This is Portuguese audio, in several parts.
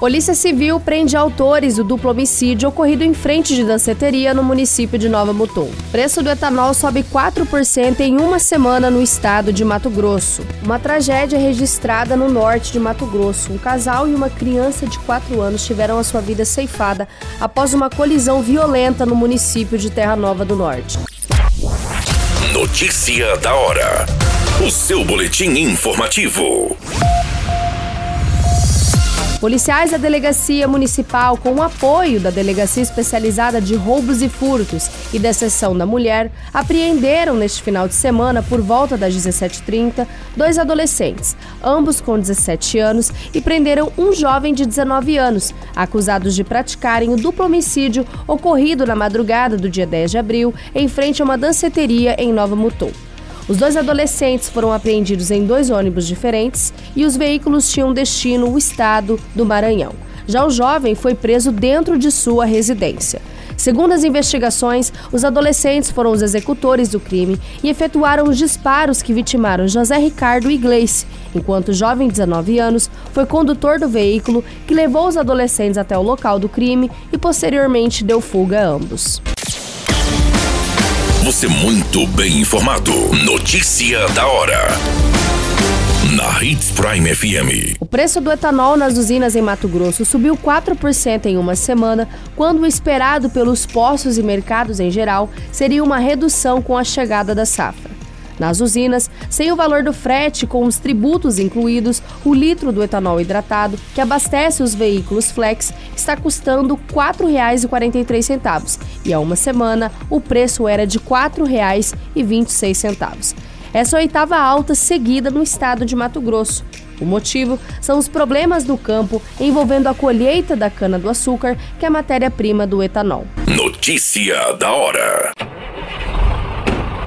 Polícia Civil prende autores do duplo homicídio ocorrido em frente de danceteria no município de Nova Mutum. Preço do etanol sobe 4% em uma semana no estado de Mato Grosso. Uma tragédia registrada no norte de Mato Grosso. Um casal e uma criança de 4 anos tiveram a sua vida ceifada após uma colisão violenta no município de Terra Nova do Norte. Notícia da hora. O seu boletim informativo. Policiais da Delegacia Municipal, com o apoio da Delegacia Especializada de Roubos e Furtos e da Seção da Mulher, apreenderam neste final de semana, por volta das 17h30, dois adolescentes, ambos com 17 anos, e prenderam um jovem de 19 anos, acusados de praticarem o duplo homicídio ocorrido na madrugada do dia 10 de abril, em frente a uma danceteria em Nova Mutum. Os dois adolescentes foram apreendidos em dois ônibus diferentes e os veículos tinham destino o estado do Maranhão. Já o jovem foi preso dentro de sua residência. Segundo as investigações, os adolescentes foram os executores do crime e efetuaram os disparos que vitimaram José Ricardo e Gleice, enquanto o jovem de 19 anos foi condutor do veículo que levou os adolescentes até o local do crime e posteriormente deu fuga a ambos. Você muito bem informado. Notícia da hora. Na Hits Prime FM. O preço do etanol nas usinas em Mato Grosso subiu 4% em uma semana, quando o esperado pelos postos e mercados em geral seria uma redução com a chegada da safra. Nas usinas, sem o valor do frete com os tributos incluídos, o litro do etanol hidratado, que abastece os veículos flex, está custando R$ 4,43 e há uma semana o preço era de R$ 4,26. Essa é oitava alta seguida no estado de Mato Grosso. O motivo são os problemas no campo envolvendo a colheita da cana-do-açúcar, que é a matéria-prima do etanol. Notícia da hora.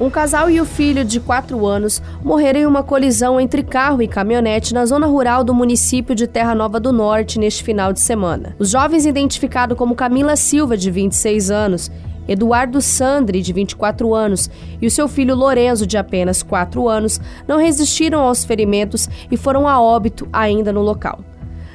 Um casal e o filho de 4 anos morreram em uma colisão entre carro e caminhonete na zona rural do município de Terra Nova do Norte neste final de semana. Os jovens, identificados como Camila Silva, de 26 anos, Eduardo Sandri, de 24 anos, e o seu filho Lorenzo, de apenas 4 anos, não resistiram aos ferimentos e foram a óbito ainda no local.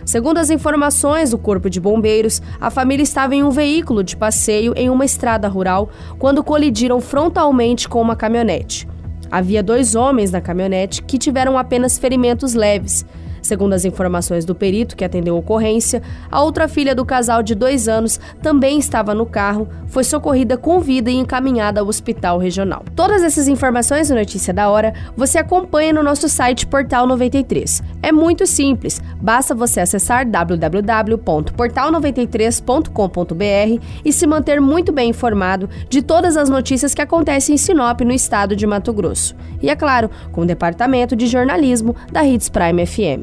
Segundo as informações do Corpo de Bombeiros, a família estava em um veículo de passeio em uma estrada rural quando colidiram frontalmente com uma caminhonete. Havia dois homens na caminhonete que tiveram apenas ferimentos leves. Segundo as informações do perito que atendeu a ocorrência, a outra filha do casal de dois anos também estava no carro, foi socorrida com vida e encaminhada ao hospital regional. Todas essas informações e notícia da hora você acompanha no nosso site Portal 93. É muito simples, basta você acessar www.portal93.com.br e se manter muito bem informado de todas as notícias que acontecem em Sinop, no estado de Mato Grosso. E é claro, com o departamento de jornalismo da Hits Prime